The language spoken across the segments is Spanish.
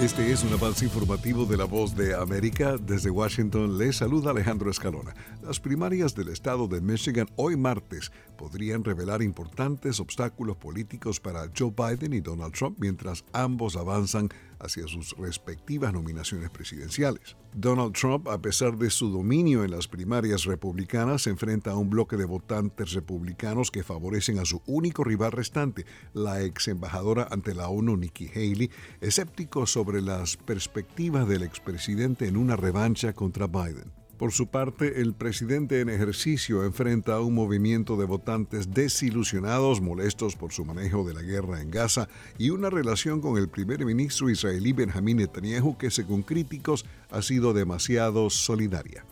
Este es un avance informativo de la voz de América. Desde Washington les saluda Alejandro Escalona. Las primarias del estado de Michigan hoy martes podrían revelar importantes obstáculos políticos para Joe Biden y Donald Trump mientras ambos avanzan hacia sus respectivas nominaciones presidenciales. Donald Trump, a pesar de su dominio en las primarias republicanas, se enfrenta a un bloque de votantes republicanos que favorecen a su único rival restante, la ex embajadora ante la ONU Nikki Haley, escéptico sobre las perspectivas del expresidente en una revancha contra Biden. Por su parte, el presidente en ejercicio enfrenta a un movimiento de votantes desilusionados, molestos por su manejo de la guerra en Gaza y una relación con el primer ministro israelí Benjamín Netanyahu que, según críticos, ha sido demasiado solidaria.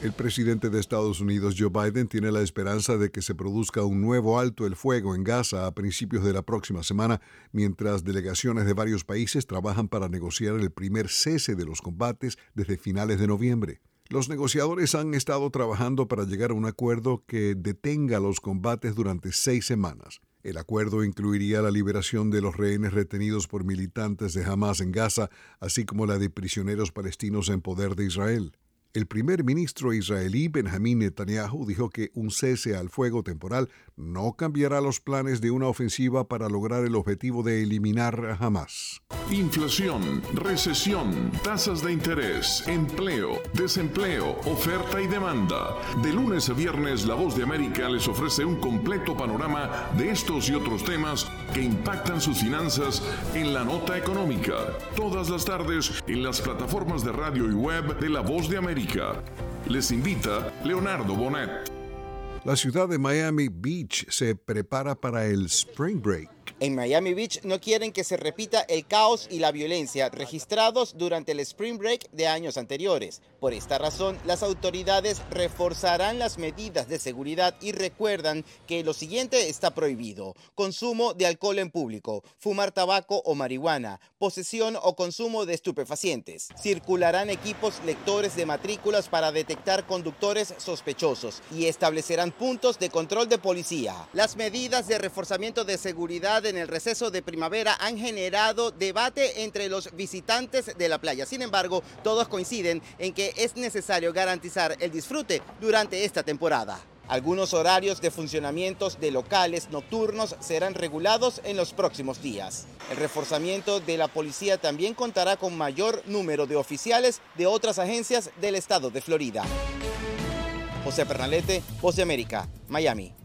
El presidente de Estados Unidos, Joe Biden, tiene la esperanza de que se produzca un nuevo alto el fuego en Gaza a principios de la próxima semana, mientras delegaciones de varios países trabajan para negociar el primer cese de los combates desde finales de noviembre. Los negociadores han estado trabajando para llegar a un acuerdo que detenga los combates durante seis semanas. El acuerdo incluiría la liberación de los rehenes retenidos por militantes de Hamas en Gaza, así como la de prisioneros palestinos en poder de Israel. El primer ministro israelí Benjamín Netanyahu dijo que un cese al fuego temporal no cambiará los planes de una ofensiva para lograr el objetivo de eliminar a Hamas. Inflación, recesión, tasas de interés, empleo, desempleo, oferta y demanda. De lunes a viernes, La Voz de América les ofrece un completo panorama de estos y otros temas que impactan sus finanzas en la nota económica. Todas las tardes en las plataformas de radio y web de La Voz de América. Les invita Leonardo Bonet. La ciudad de Miami Beach se prepara para el Spring Break. En Miami Beach no quieren que se repita el caos y la violencia registrados durante el Spring Break de años anteriores. Por esta razón, las autoridades reforzarán las medidas de seguridad y recuerdan que lo siguiente está prohibido. Consumo de alcohol en público, fumar tabaco o marihuana, posesión o consumo de estupefacientes. Circularán equipos lectores de matrículas para detectar conductores sospechosos y establecerán puntos de control de policía. Las medidas de reforzamiento de seguridad en el receso de primavera han generado debate entre los visitantes de la playa. Sin embargo, todos coinciden en que es necesario garantizar el disfrute durante esta temporada. Algunos horarios de funcionamientos de locales nocturnos serán regulados en los próximos días. El reforzamiento de la policía también contará con mayor número de oficiales de otras agencias del estado de Florida. José Pernalete, Voz de América, Miami.